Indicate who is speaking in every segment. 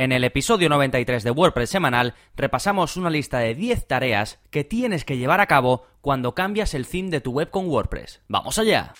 Speaker 1: En el episodio 93 de WordPress semanal repasamos una lista de 10 tareas que tienes que llevar a cabo cuando cambias el theme de tu web con WordPress. ¡Vamos allá!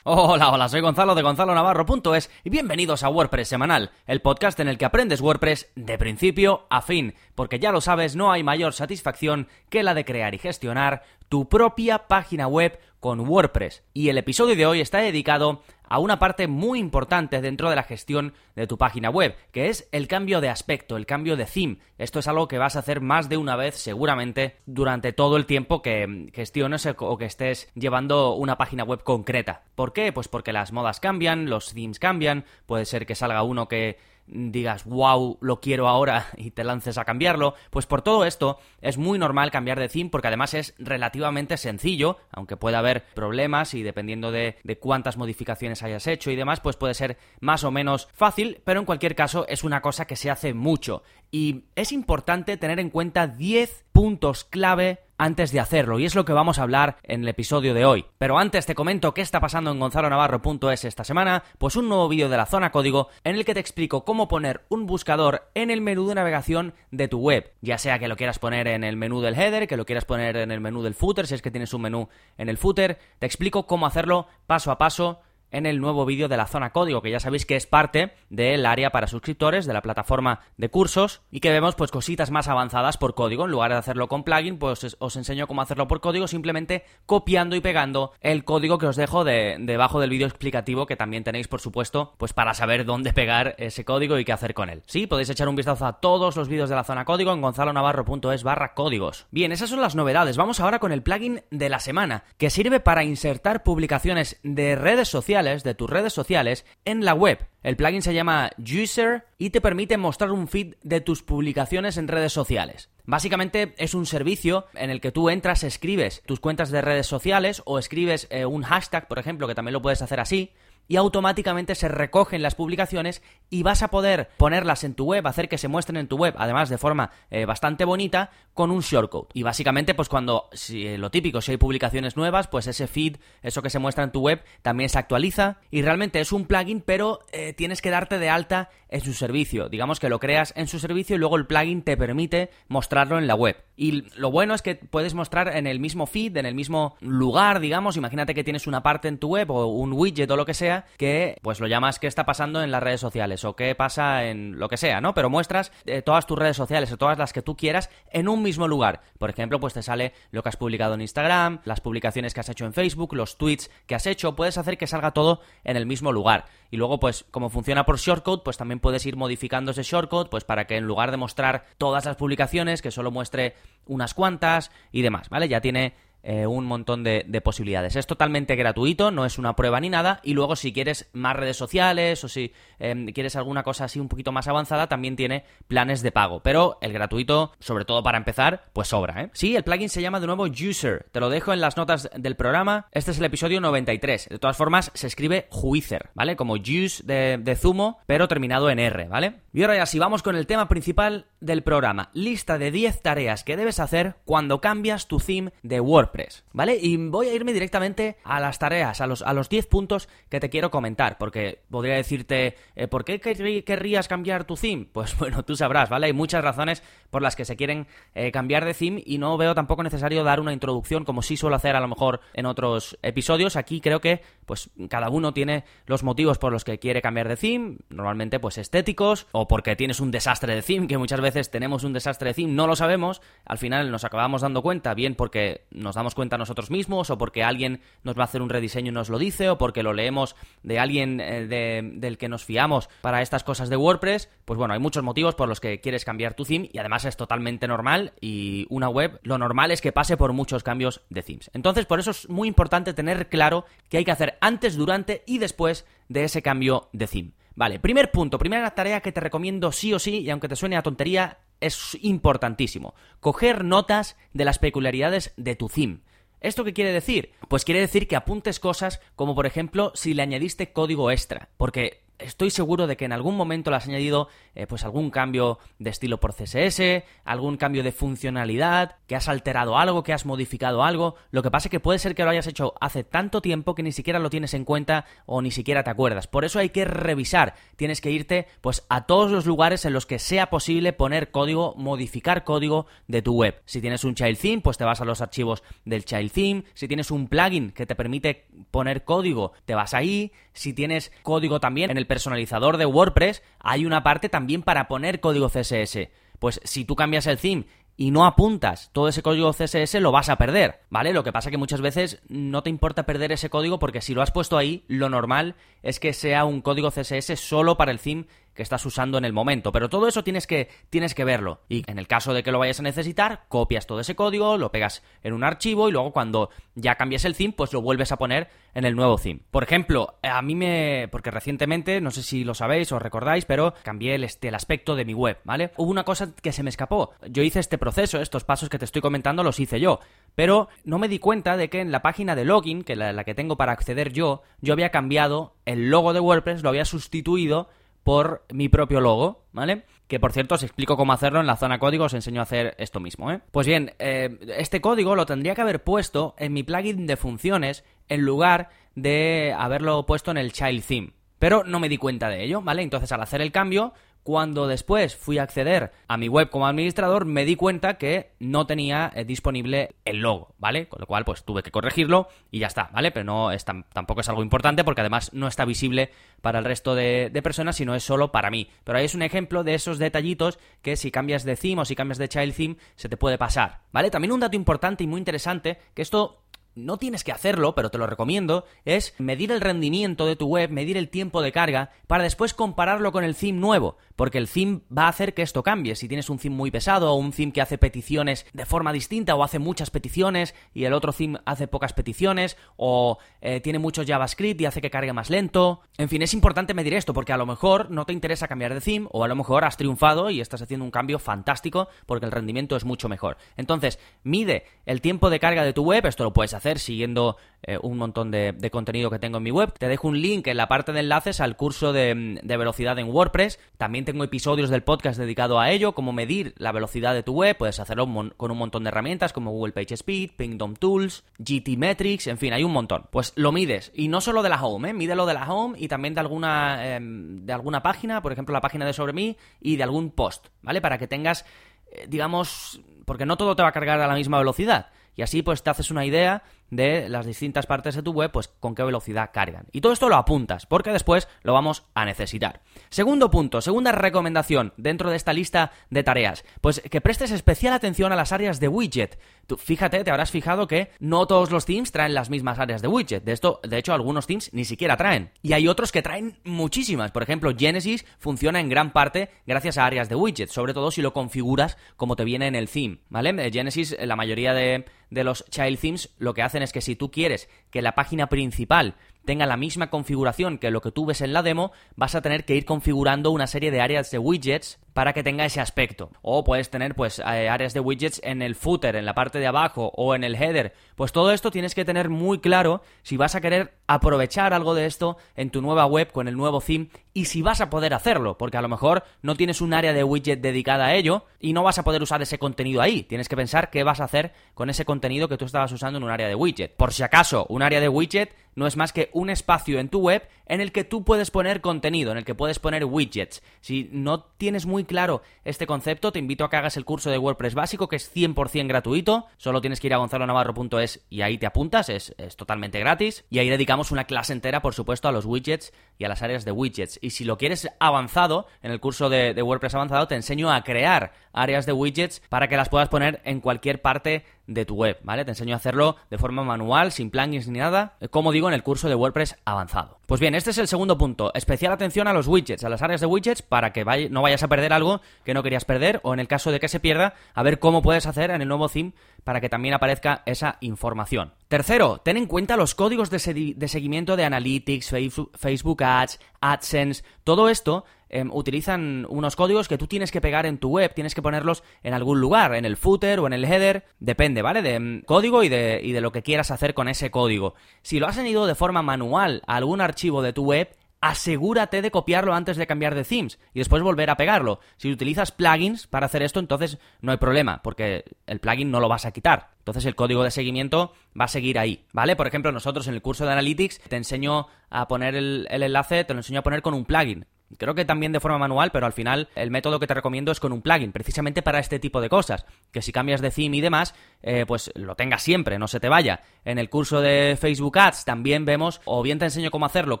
Speaker 1: Hola, hola, soy Gonzalo de Gonzalo Navarro.es y bienvenidos a WordPress Semanal, el podcast en el que aprendes WordPress de principio a fin, porque ya lo sabes, no hay mayor satisfacción que la de crear y gestionar tu propia página web con WordPress. Y el episodio de hoy está dedicado a una parte muy importante dentro de la gestión de tu página web, que es el cambio de aspecto, el cambio de theme. Esto es algo que vas a hacer más de una vez seguramente durante todo el tiempo que gestiones o que estés llevando una página web concreta. ¿Por qué? Pues porque las modas cambian, los themes cambian, puede ser que salga uno que digas, wow, lo quiero ahora y te lances a cambiarlo, pues por todo esto es muy normal cambiar de theme porque además es relativamente sencillo, aunque puede haber problemas y dependiendo de, de, cuántas modificaciones hayas hecho y demás, pues puede ser más o menos fácil, pero en cualquier caso es una cosa que se hace mucho. Y es importante tener en cuenta 10 puntos clave antes de hacerlo, y es lo que vamos a hablar en el episodio de hoy. Pero antes te comento qué está pasando en gonzalonavarro.es esta semana, pues un nuevo vídeo de la zona código en el que te explico cómo poner un buscador en el menú de navegación de tu web, ya sea que lo quieras poner en el menú del header, que lo quieras poner en el menú del footer, si es que tienes un menú en el footer, te explico cómo hacerlo paso a paso en el nuevo vídeo de la zona código, que ya sabéis que es parte del área para suscriptores de la plataforma de cursos y que vemos pues cositas más avanzadas por código. En lugar de hacerlo con plugin, pues os enseño cómo hacerlo por código, simplemente copiando y pegando el código que os dejo de, debajo del vídeo explicativo, que también tenéis, por supuesto, pues para saber dónde pegar ese código y qué hacer con él. Sí, podéis echar un vistazo a todos los vídeos de la zona código en gonzalonavarro.es barra códigos. Bien, esas son las novedades. Vamos ahora con el plugin de la semana, que sirve para insertar publicaciones de redes sociales de tus redes sociales en la web. El plugin se llama User y te permite mostrar un feed de tus publicaciones en redes sociales. Básicamente es un servicio en el que tú entras, escribes tus cuentas de redes sociales o escribes eh, un hashtag, por ejemplo, que también lo puedes hacer así, y automáticamente se recogen las publicaciones y vas a poder ponerlas en tu web, hacer que se muestren en tu web, además de forma eh, bastante bonita, con un shortcode. Y básicamente, pues cuando, eh, lo típico, si hay publicaciones nuevas, pues ese feed, eso que se muestra en tu web, también se actualiza. Y realmente es un plugin, pero eh, tienes que darte de alta en su servicio. Digamos que lo creas en su servicio y luego el plugin te permite mostrarlo en la web. Y lo bueno es que puedes mostrar en el mismo feed, en el mismo lugar, digamos. Imagínate que tienes una parte en tu web o un widget o lo que sea, que pues lo llamas qué está pasando en las redes sociales o qué pasa en lo que sea, ¿no? Pero muestras eh, todas tus redes sociales o todas las que tú quieras en un mismo lugar. Por ejemplo, pues te sale lo que has publicado en Instagram, las publicaciones que has hecho en Facebook, los tweets que has hecho. Puedes hacer que salga todo en el mismo lugar. Y luego, pues, como funciona por shortcode, pues también puedes ir modificando ese shortcode, pues para que en lugar de mostrar todas las publicaciones, que solo muestre unas cuantas y demás, ¿vale? Ya tiene eh, un montón de, posibilidades. Es totalmente gratuito, no es una prueba ni nada. Y luego, si quieres más redes sociales o si em, quieres alguna cosa así un poquito más avanzada, también tiene planes de pago. Pero el gratuito, sobre todo para empezar, pues sobra, ¿eh? Sí, el plugin se llama de nuevo User. Te lo dejo en las notas del programa. Este es el episodio 93. De todas formas, se escribe Juicer, ¿vale? Como juice de, de zumo, pero terminado en R, ¿vale? Y ahora ya, si vamos con el tema principal del programa, lista de 10 tareas que debes hacer cuando cambias tu theme de Word ¿vale? Y voy a irme directamente a las tareas, a los, a los 10 puntos que te quiero comentar, porque podría decirte, eh, ¿por qué querrías cambiar tu theme? Pues bueno, tú sabrás, ¿vale? Hay muchas razones por las que se quieren eh, cambiar de theme y no veo tampoco necesario dar una introducción como sí suelo hacer a lo mejor en otros episodios. Aquí creo que pues cada uno tiene los motivos por los que quiere cambiar de theme, normalmente pues estéticos o porque tienes un desastre de theme, que muchas veces tenemos un desastre de theme, no lo sabemos, al final nos acabamos dando cuenta, bien porque nos damos cuenta nosotros mismos, o porque alguien nos va a hacer un rediseño y nos lo dice, o porque lo leemos de alguien eh, del que nos fiamos para estas cosas de WordPress, pues bueno, hay muchos motivos por los que quieres cambiar tu theme y además es totalmente normal y una web lo normal es que pase por muchos cambios de themes. Entonces, por eso es muy importante tener claro qué hay que hacer antes, durante y después de ese cambio de theme. Vale, primer punto, primera tarea que te recomiendo sí o sí, y aunque te suene a tontería, es importantísimo. Coger notas de las peculiaridades de tu theme. ¿Esto qué quiere decir? Pues quiere decir que apuntes cosas como por ejemplo si le añadiste código extra, porque estoy seguro de que en algún momento le has añadido eh, pues algún cambio de estilo por CSS, algún cambio de funcionalidad, que has alterado algo, que has modificado algo. Lo que pasa es que puede ser que lo hayas hecho hace tanto tiempo que ni siquiera lo tienes en cuenta o ni siquiera te acuerdas. Por eso hay que revisar. Tienes que irte pues a todos los lugares en los que sea posible poner código, modificar código de tu web. Si tienes un child theme, pues te vas a los archivos del child theme. Si tienes un plugin que te permite poner código, te vas ahí. Si tienes código también en el personalizador de WordPress, hay una parte también para poner código CSS. Pues si tú cambias el theme y no apuntas todo ese código CSS, lo vas a perder, ¿vale? Lo que pasa que muchas veces no te importa perder ese código porque si lo has puesto ahí, lo normal es que sea un código CSS solo para el theme que estás usando en el momento. Pero todo eso tienes que, tienes que verlo. Y en el caso de que lo vayas a necesitar, copias todo ese código, lo pegas en un archivo y luego cuando ya cambies el theme, pues lo vuelves a poner en el nuevo theme. Por ejemplo, a mí me... porque recientemente, no sé si lo sabéis o recordáis, pero cambié el, este, el aspecto de mi web, ¿vale? Hubo una cosa que se me escapó. Yo hice este proceso, estos pasos que te estoy comentando los hice yo. Pero no me di cuenta de que en la página de login, que la, la que tengo para acceder yo, yo había cambiado el logo de WordPress, lo había sustituido por mi propio logo, ¿vale? Que por cierto os explico cómo hacerlo en la zona código, os enseño a hacer esto mismo, ¿eh? Pues bien, eh, este código lo tendría que haber puesto en mi plugin de funciones en lugar de haberlo puesto en el child theme. Pero no me di cuenta de ello, ¿vale? Entonces al hacer el cambio, cuando después fui a acceder a mi web como administrador, me di cuenta que no tenía eh, disponible el logo, ¿vale? Con lo cual, pues tuve que corregirlo y ya está, ¿vale? Pero no es tampoco es algo importante porque además no está visible para el resto de, de, personas, sino es solo para mí. Pero ahí es un ejemplo de esos detallitos que si cambias de theme o si cambias de child theme, se te puede pasar, ¿vale? También un dato importante y muy interesante, que esto no tienes que hacerlo, pero te lo recomiendo, es medir el rendimiento de tu web, medir el tiempo de carga, para después compararlo con el theme nuevo, porque el theme va a hacer que esto cambie. Si tienes un theme muy pesado o un theme que hace peticiones de forma distinta o hace muchas peticiones y el otro theme hace pocas peticiones o eh, tiene mucho JavaScript y hace que cargue más lento. En fin, es importante medir esto porque a lo mejor no te interesa cambiar de theme o a lo mejor has triunfado y estás haciendo un cambio fantástico porque el rendimiento es mucho mejor. Entonces, mide el tiempo de carga de tu web, esto lo puedes hacer siguiendo eh, un montón de, contenido que tengo en mi web. Te dejo un link en la parte de enlaces al curso de, velocidad en WordPress. También tengo episodios del podcast dedicado a ello, como medir la velocidad de tu web. Puedes hacerlo con un montón de herramientas como Google PageSpeed, Pingdom Tools, GTmetrix, en fin, hay un montón. Pues lo mides. Y no solo de la home, ¿eh? mídelo de la home y también de alguna, em, de alguna página, por ejemplo la página de Sobre mí y de algún post, ¿vale? Para que tengas, eh, digamos, porque no todo te va a cargar a la misma velocidad. Y así pues te haces una idea de las distintas partes de tu web, pues con qué velocidad cargan. Y todo esto lo apuntas, porque después lo vamos a necesitar. Segundo punto, segunda recomendación dentro de esta lista de tareas, pues que prestes especial atención a las áreas de widget. Tú, fíjate, te habrás fijado que no todos los themes traen las mismas áreas de widget. De esto, de hecho, algunos themes ni siquiera traen. Y hay otros que traen muchísimas. Por ejemplo, Genesis funciona en gran parte gracias a áreas de widget, sobre todo si lo configuras como te viene en el theme, ¿vale? Genesis, la mayoría de, de los child themes lo que es que si tú quieres que la página principal tenga la misma configuración que lo que tú ves en la demo, vas a tener que ir configurando una serie de áreas de widgets para que tenga ese aspecto. O puedes tener pues áreas de widgets en el footer, en la parte de abajo o en el header. Pues todo esto tienes que tener muy claro si vas a querer aprovechar algo de esto en tu nueva web con el nuevo theme y si vas a poder hacerlo, porque a lo mejor no tienes un área de widget dedicada a ello y no vas a poder usar ese contenido ahí. Tienes que pensar qué vas a hacer con ese contenido que tú estabas usando en un área de widget. Por si acaso, un área de widget no es más que un espacio en tu web en el que tú puedes poner contenido, en el que puedes poner widgets. Si no tienes muy claro este concepto, te invito a que hagas el curso de WordPress básico, que es 100% gratuito. Solo tienes que ir a gonzalonavarro.es y ahí te apuntas, es, totalmente gratis. Y ahí dedicamos una clase entera, por supuesto, a los widgets y a las áreas de widgets. Y si lo quieres avanzado, en el curso de, de WordPress avanzado, te enseño a crear áreas de widgets para que las puedas poner en cualquier parte de tu web, ¿vale? Te enseño a hacerlo de forma manual, sin plugins ni nada, como digo en el curso de WordPress avanzado. Pues bien, este es el segundo punto. Especial atención a los widgets, a las áreas de widgets, para que no vayas a perder algo que no querías perder, o en el caso de que se pierda, a ver cómo puedes hacer en el nuevo theme para que también aparezca esa información. Tercero, ten en cuenta los códigos de, seguimiento de Analytics, Facebook Ads, AdSense, todo esto em, utilizan unos códigos que tú tienes que pegar en tu web, tienes que ponerlos en algún lugar, en el footer o en el header, depende, ¿vale? De em, código y de, y de lo que quieras hacer con ese código. Si lo has añadido de forma manual a algún archivo de tu web, asegúrate de copiarlo antes de cambiar de themes y después volver a pegarlo. Si utilizas plugins para hacer esto, entonces no hay problema, porque el plugin no lo vas a quitar. Entonces el código de seguimiento va a seguir ahí, ¿vale? Por ejemplo, nosotros en el curso de Analytics te enseño a poner el, el enlace, te lo enseño a poner con un plugin. Creo que también de forma manual, pero al final el método que te recomiendo es con un plugin, precisamente para este tipo de cosas. Que si cambias de theme y demás, eh, pues lo tengas siempre, no se te vaya. En el curso de Facebook Ads también vemos, o bien te enseño cómo hacerlo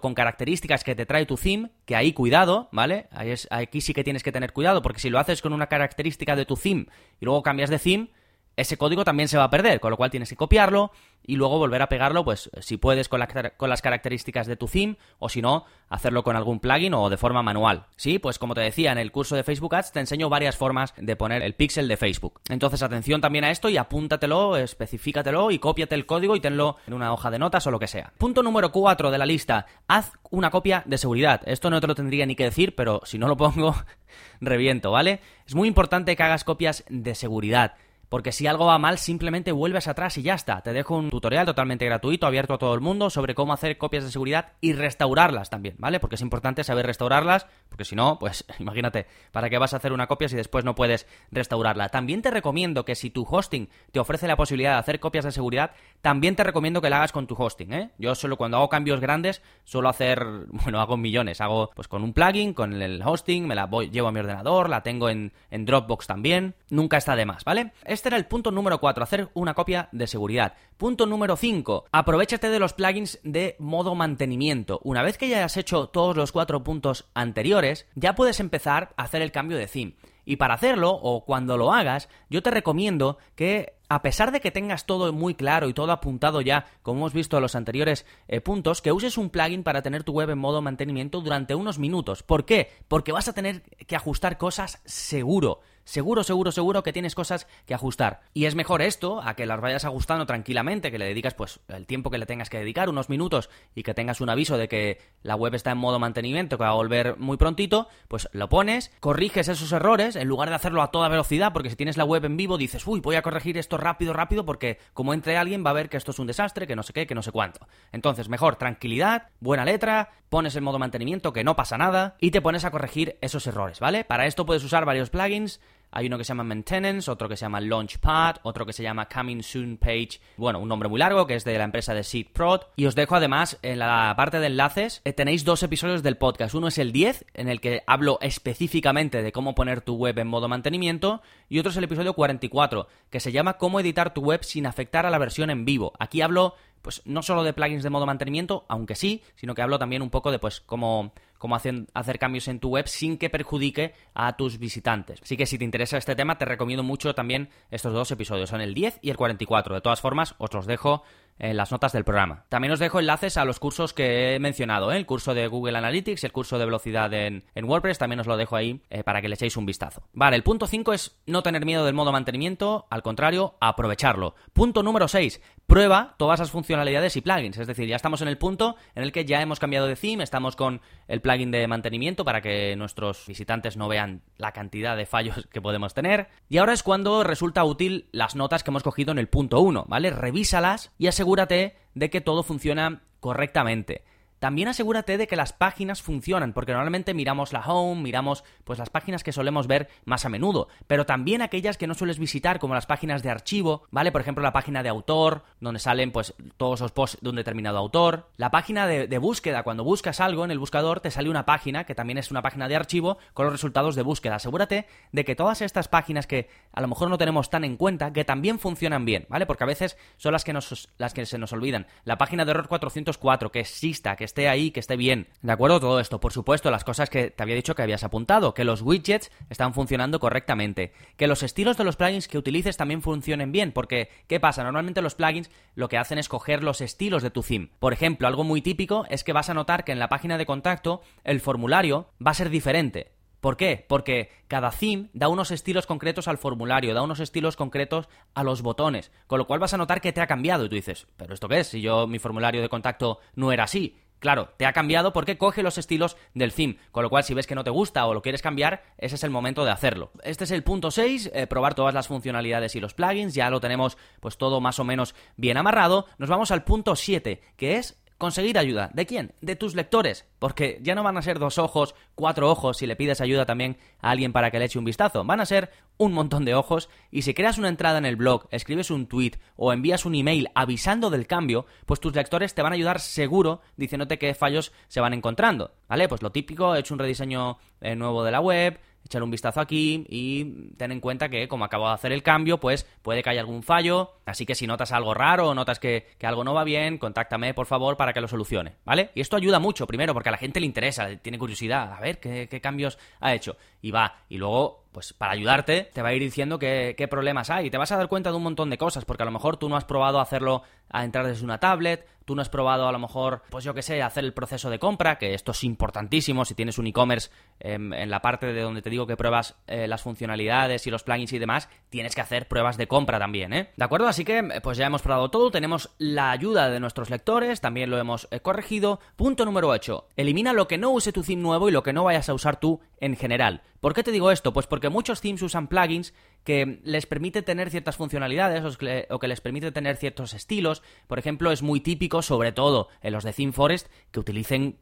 Speaker 1: con características que te trae tu theme, que ahí cuidado, ¿vale? Ahí es, aquí sí que tienes que tener cuidado, porque si lo haces con una característica de tu theme y luego cambias de theme, ese código también se va a perder, con lo cual tienes que copiarlo y luego volver a pegarlo, pues si puedes con, con, las características de tu theme o si no, hacerlo con algún plugin o de forma manual. Sí, pues como te decía, en el curso de Facebook Ads te enseño varias formas de poner el pixel de Facebook. Entonces atención también a esto y apúntatelo, especifícatelo y cópiate el código y tenlo en una hoja de notas o lo que sea. Punto número 4 de la lista, haz una copia de seguridad. Esto no te lo tendría ni que decir, pero si no lo pongo, reviento, ¿vale? Es muy importante que hagas copias de seguridad. Porque si algo va mal, simplemente vuelves atrás y ya está. Te dejo un tutorial totalmente gratuito, abierto a todo el mundo, sobre cómo hacer copias de seguridad y restaurarlas también, ¿vale? Porque es importante saber restaurarlas, porque si no, pues imagínate, ¿para qué vas a hacer una copia si después no puedes restaurarla? También te recomiendo que si tu hosting te ofrece la posibilidad de hacer copias de seguridad, también te recomiendo que la hagas con tu hosting, ¿eh? Yo solo cuando hago cambios grandes, suelo hacer, bueno, hago millones, hago pues con un plugin, con el hosting, me la voy, llevo a mi ordenador, la tengo en, en Dropbox también, nunca está de más, ¿vale? Este era el punto número 4, hacer una copia de seguridad. Punto número 5, aprovechate de los plugins de modo mantenimiento. Una vez que ya hayas hecho todos los cuatro puntos anteriores, ya puedes empezar a hacer el cambio de theme. Y para hacerlo, o cuando lo hagas, yo te recomiendo que a pesar de que tengas todo muy claro y todo apuntado ya, como hemos visto en los anteriores eh, puntos, que uses un plugin para tener tu web en modo mantenimiento durante unos minutos. ¿Por qué? Porque vas a tener que ajustar cosas seguro. Seguro, seguro, seguro que tienes cosas que ajustar. Y es mejor esto a que las vayas ajustando tranquilamente, que le dedicas pues el tiempo que le tengas que dedicar, unos minutos, y que tengas un aviso de que la web está en modo mantenimiento, que va a volver muy prontito, pues lo pones, corriges esos errores, en lugar de hacerlo a toda velocidad, porque si tienes la web en vivo dices, uy, voy a corregir esto rápido, rápido, porque como entre alguien va a ver que esto es un desastre, que no sé qué, que no sé cuánto. Entonces, mejor tranquilidad, buena letra, pones en modo mantenimiento, que no pasa nada, y te pones a corregir esos errores, ¿vale? Para esto puedes usar varios plugins, hay uno que se llama Maintenance, otro que se llama Launchpad, otro que se llama Coming Soon Page, bueno, un nombre muy largo que es de la empresa de Seed Prod. Y os dejo además en la parte de enlaces, eh, tenéis dos episodios del podcast. Uno es el 10, en el que hablo específicamente de cómo poner tu web en modo mantenimiento, y otro es el episodio 44, que se llama Cómo editar tu web sin afectar a la versión en vivo. Aquí hablo pues no solo de plugins de modo mantenimiento, aunque sí, sino que hablo también un poco de pues cómo cómo hacer cambios en tu web sin que perjudique a tus visitantes. Así que si te interesa este tema, te recomiendo mucho también estos dos episodios, son el 10 y el 44. De todas formas, os los dejo en las notas del programa. También os dejo enlaces a los cursos que he mencionado, ¿eh? el curso de Google Analytics, el curso de velocidad en, WordPress, también os lo dejo ahí eh, para que le echéis un vistazo. Vale, el punto 5 es no tener miedo del modo mantenimiento, al contrario, aprovecharlo. Punto número 6, prueba todas las funcionalidades y plugins, es decir, ya estamos en el punto en el que ya hemos cambiado de theme, estamos con el plugin de mantenimiento para que nuestros visitantes no vean la cantidad de fallos que podemos tener. Y ahora es cuando resulta útil las notas que hemos cogido en el punto 1, ¿vale? Revísalas y asegúrate de que todo funciona correctamente. También asegúrate de que las páginas funcionan, porque normalmente miramos la home, miramos pues las páginas que solemos ver más a menudo, pero también aquellas que no sueles visitar, como las páginas de archivo, ¿vale? Por ejemplo, la página de autor, donde salen pues todos los posts de un determinado autor, la página de, búsqueda, cuando buscas algo en el buscador te sale una página, que también es una página de archivo, con los resultados de búsqueda. Asegúrate de que todas estas páginas que a lo mejor no tenemos tan en cuenta, que también funcionan bien, ¿vale? Porque a veces son las que, nos, las que se nos olvidan. La página de error 404, que exista, que esté ahí, que esté bien. ¿De acuerdo? Todo esto, por supuesto, las cosas que te había dicho que habías apuntado, que los widgets están funcionando correctamente, que los estilos de los plugins que utilices también funcionen bien, porque ¿qué pasa? Normalmente los plugins lo que hacen es coger los estilos de tu theme. Por ejemplo, algo muy típico es que vas a notar que en la página de contacto el formulario va a ser diferente. ¿Por qué? Porque cada theme da unos estilos concretos al formulario, da unos estilos concretos a los botones, con lo cual vas a notar que te ha cambiado y tú dices, ¿pero esto qué es? Si yo mi formulario de contacto no era así. Claro, te ha cambiado porque coge los estilos del theme, con lo cual si ves que no te gusta o lo quieres cambiar, ese es el momento de hacerlo. Este es el punto 6, eh, probar todas las funcionalidades y los plugins, ya lo tenemos pues todo más o menos bien amarrado. Nos vamos al punto 7, que es conseguir ayuda. ¿De quién? De tus lectores. Porque ya no van a ser dos ojos, cuatro ojos si le pides ayuda también a alguien para que le eche un vistazo. Van a ser un montón de ojos y si creas una entrada en el blog, escribes un tweet o envías un email avisando del cambio, pues tus lectores te van a ayudar seguro diciéndote qué fallos se van encontrando. ¿Vale? Pues lo típico, he hecho un rediseño eh, nuevo de la web, echar un vistazo aquí y ten en cuenta que como acabo de hacer el cambio, pues puede que haya algún fallo, así que si notas algo raro o notas que, algo no va bien, contáctame por favor para que lo solucione, ¿vale? Y esto ayuda mucho, primero, porque a la gente le interesa, tiene curiosidad, a ver qué cambios ha hecho, y va, y luego pues para ayudarte, te va a ir diciendo qué, qué, problemas hay. Y te vas a dar cuenta de un montón de cosas, porque a lo mejor tú no has probado hacerlo a entrar desde una tablet, tú no has probado a lo mejor, pues yo qué sé, hacer el proceso de compra, que esto es importantísimo si tienes un e-commerce em, en, la parte de donde te digo que pruebas eh, las funcionalidades y los plugins y demás, tienes que hacer pruebas de compra también, ¿eh? ¿De acuerdo? Así que, pues ya hemos probado todo, tenemos la ayuda de nuestros lectores, también lo hemos eh, corregido. Punto número 8. Elimina lo que no use tu theme nuevo y lo que no vayas a usar tú en general. ¿Por qué te digo esto? Pues porque muchos themes usan plugins que les permite tener ciertas funcionalidades o que les permite tener ciertos estilos. Por ejemplo, es muy típico, sobre todo en los de ThemeForest, que utilicen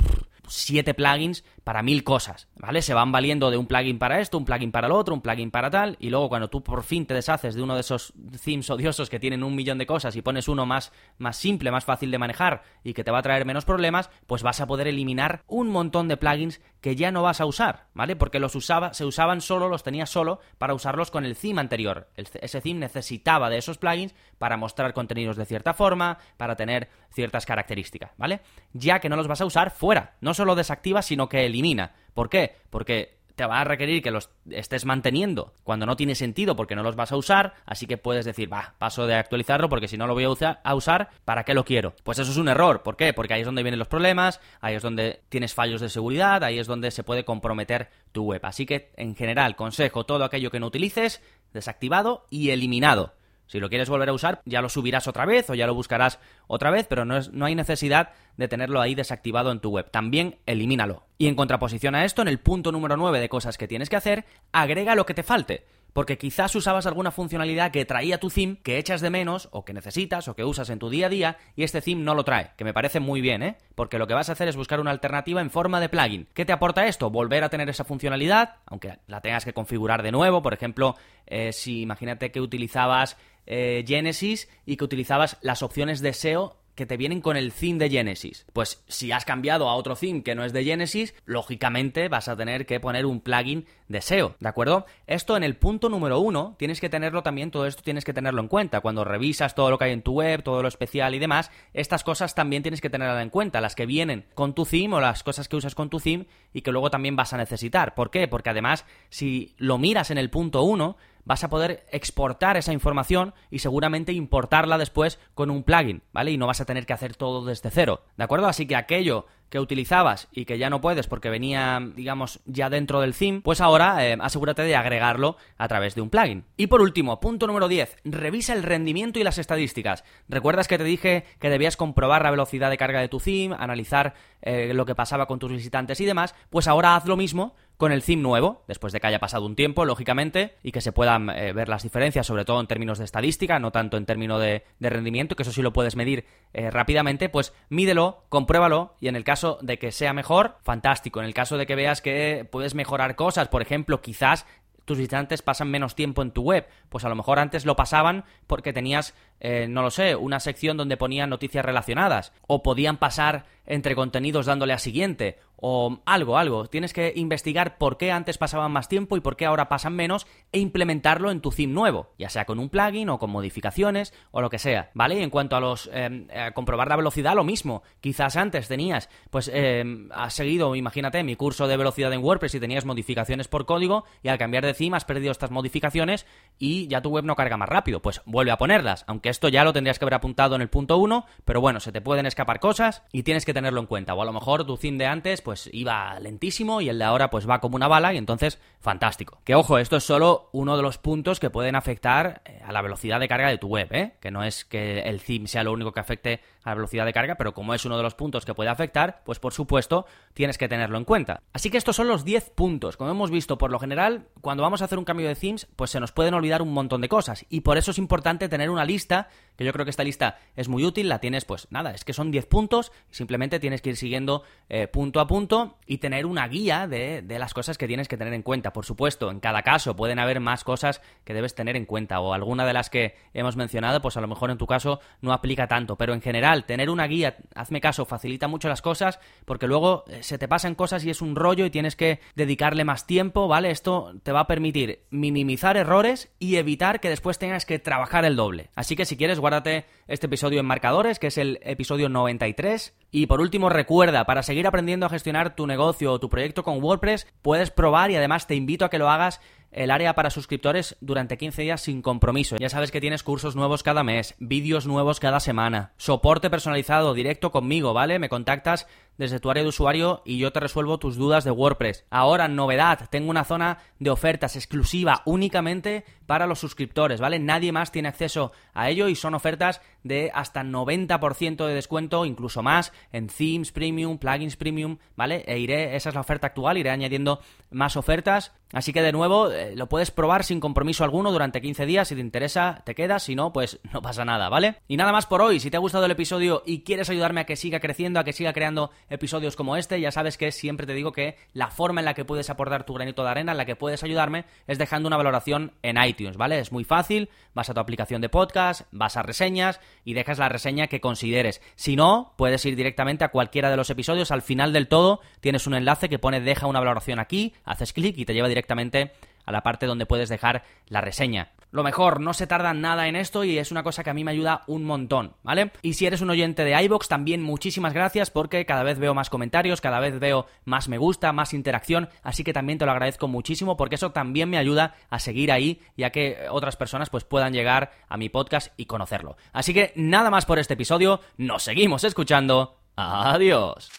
Speaker 1: siete plugins para mil cosas, ¿vale? Se van valiendo de un plugin para esto, un plugin para lo otro, un plugin para tal, y luego cuando tú por fin te deshaces de uno de esos themes odiosos que tienen un millón de cosas y pones uno más, más simple, más fácil de manejar y que te va a traer menos problemas, pues vas a poder eliminar un montón de plugins que ya no vas a usar, ¿vale? Porque los usaba, se usaban solo, los tenías solo para usarlos con el theme anterior. ese theme necesitaba de esos plugins para mostrar contenidos de cierta forma, para tener ciertas características, ¿vale? Ya que no los vas a usar, fuera. No solo desactiva, sino que elimina. ¿Por qué? Porque te va a requerir que los estés manteniendo cuando no tiene sentido porque no los vas a usar, así que puedes decir, va, paso de actualizarlo porque si no lo voy a usar, ¿para qué lo quiero? Pues eso es un error, ¿por qué? Porque ahí es donde vienen los problemas, ahí es donde tienes fallos de seguridad, ahí es donde se puede comprometer tu web. Así que, en general, consejo, todo aquello que no utilices, desactivado y eliminado. Si lo quieres volver a usar, ya lo subirás otra vez o ya lo buscarás otra vez, pero no, es, no hay necesidad de tenerlo ahí desactivado en tu web. También elimínalo. Y en contraposición a esto, en el punto número 9 de cosas que tienes que hacer, agrega lo que te falte porque quizás usabas alguna funcionalidad que traía tu theme que echas de menos o que necesitas o que usas en tu día a día y este theme no lo trae, que me parece muy bien, ¿eh? Porque lo que vas a hacer es buscar una alternativa en forma de plugin. ¿Qué te aporta esto? Volver a tener esa funcionalidad, aunque la tengas que configurar de nuevo, por ejemplo, eh, si imagínate que utilizabas eh, Genesis y que utilizabas las opciones de SEO que te vienen con el theme de Genesis. Pues si has cambiado a otro theme que no es de Genesis, lógicamente vas a tener que poner un plugin de SEO, ¿de acuerdo? Esto en el punto número uno, tienes que tenerlo también, todo esto tienes que tenerlo en cuenta. Cuando revisas todo lo que hay en tu web, todo lo especial y demás, estas cosas también tienes que tenerlas en cuenta, las que vienen con tu theme o las cosas que usas con tu theme y que luego también vas a necesitar. ¿Por qué? Porque además, si lo miras en el punto uno, vas a poder exportar esa información y seguramente importarla después con un plugin, ¿vale? Y no vas a tener que hacer todo desde cero, ¿de acuerdo? Así que aquello que utilizabas y que ya no puedes porque venía, digamos, ya dentro del theme, pues ahora eh, asegúrate de agregarlo a través de un plugin. Y por último, punto número 10, revisa el rendimiento y las estadísticas. ¿Recuerdas que te dije que debías comprobar la velocidad de carga de tu theme, analizar eh, lo que pasaba con tus visitantes y demás? Pues ahora haz lo mismo con el theme nuevo, después de que haya pasado un tiempo, lógicamente, y que se puedan eh, ver las diferencias, sobre todo en términos de estadística, no tanto en términos de, rendimiento, que eso sí lo puedes medir rápidamente, pues mídelo, compruébalo y en el caso caso de que sea mejor, fantástico. En el caso de que veas que puedes mejorar cosas, por ejemplo, quizás tus visitantes pasan menos tiempo en tu web. Pues a lo mejor antes lo pasaban porque tenías, eh, no lo sé, una sección donde ponían noticias relacionadas. O podían pasar entre contenidos dándole a siguiente o algo, algo. Tienes que investigar por qué antes pasaban más tiempo y por qué ahora pasan menos e implementarlo en tu theme nuevo, ya sea con un plugin o con modificaciones o lo que sea, ¿vale? Y en cuanto a los em, comprobar la velocidad, lo mismo. Quizás antes tenías, pues em, has seguido, imagínate, mi curso de velocidad en WordPress y tenías modificaciones por código y al cambiar de theme has perdido estas modificaciones y ya tu web no carga más rápido. Pues vuelve a ponerlas, aunque esto ya lo tendrías que haber apuntado en el punto 1, pero bueno, se te pueden escapar cosas y tienes que tenerlo en cuenta. O a lo mejor tu theme de antes pues iba lentísimo y el de ahora pues va como una bala y entonces fantástico. Que ojo, esto es solo uno de los puntos que pueden afectar eh, a la velocidad de carga de tu web, ¿eh? Que no es que el theme sea lo único que afecte a la velocidad de carga, pero como es uno de los puntos que puede afectar, pues por supuesto tienes que tenerlo en cuenta. Así que estos son los 10 puntos. Como hemos visto, por lo general, cuando vamos a hacer un cambio de themes, pues se nos pueden olvidar un montón de cosas y por eso es importante tener una lista que yo creo que esta lista es muy útil, la tienes pues nada, es que son 10 puntos, simplemente tienes que ir siguiendo eh, punto a punto y tener una guía de, de las cosas que tienes que tener en cuenta. Por supuesto, en cada caso pueden haber más cosas que debes tener en cuenta o alguna de las que hemos mencionado, pues a lo mejor en tu caso no aplica tanto, pero en general tener una guía, hazme caso, facilita mucho las cosas porque luego eh, se te pasan cosas y es un rollo y tienes que dedicarle más tiempo, ¿vale? Esto te va a permitir minimizar errores y evitar que después tengas que trabajar el doble. Así que si quieres, guárdate este episodio en marcadores, que es el episodio 93. Y por último, recuerda, para seguir aprendiendo a gestionar tu negocio o tu proyecto con WordPress, puedes probar y además te invito a que lo hagas el área para suscriptores durante 15 días sin compromiso. Ya sabes que tienes cursos nuevos cada mes, vídeos nuevos cada semana, soporte personalizado directo conmigo, ¿vale? Me contactas desde tu área de usuario y yo te resuelvo tus dudas de WordPress. Ahora, novedad, tengo una zona de ofertas exclusiva únicamente para los suscriptores, ¿vale? Nadie más tiene acceso a ello y son ofertas de hasta 90% de descuento, incluso más, en themes premium, plugins premium, ¿vale? E iré, esa es la oferta actual, iré añadiendo más ofertas. Así que de nuevo, eh, lo puedes probar sin compromiso alguno durante 15 días. Si te interesa, te quedas. Si no, pues no pasa nada, ¿vale? Y nada más por hoy. Si te ha gustado el episodio y quieres ayudarme a que siga creciendo, a que siga creando episodios como este, ya sabes que siempre te digo que la forma en la que puedes aportar tu granito de arena, en la que puedes ayudarme, es dejando una valoración en iTunes, ¿vale? Es muy fácil. Vas a tu aplicación de podcast, vas a reseñas y dejas la reseña que consideres. Si no, puedes ir directamente a cualquiera de los episodios. Al final del todo tienes un enlace que pone deja una valoración aquí, haces clic y te lleva directamente a la parte donde puedes dejar la reseña. Lo mejor, no se tarda nada en esto y es una cosa que a mí me ayuda un montón, ¿vale? Y si eres un oyente de iBox, también muchísimas gracias porque cada vez veo más comentarios, cada vez veo más me gusta, más interacción, así que también te lo agradezco muchísimo porque eso también me ayuda a seguir ahí ya que otras personas pues puedan llegar a mi podcast y conocerlo. Así que nada más por este episodio, nos seguimos escuchando. Adiós.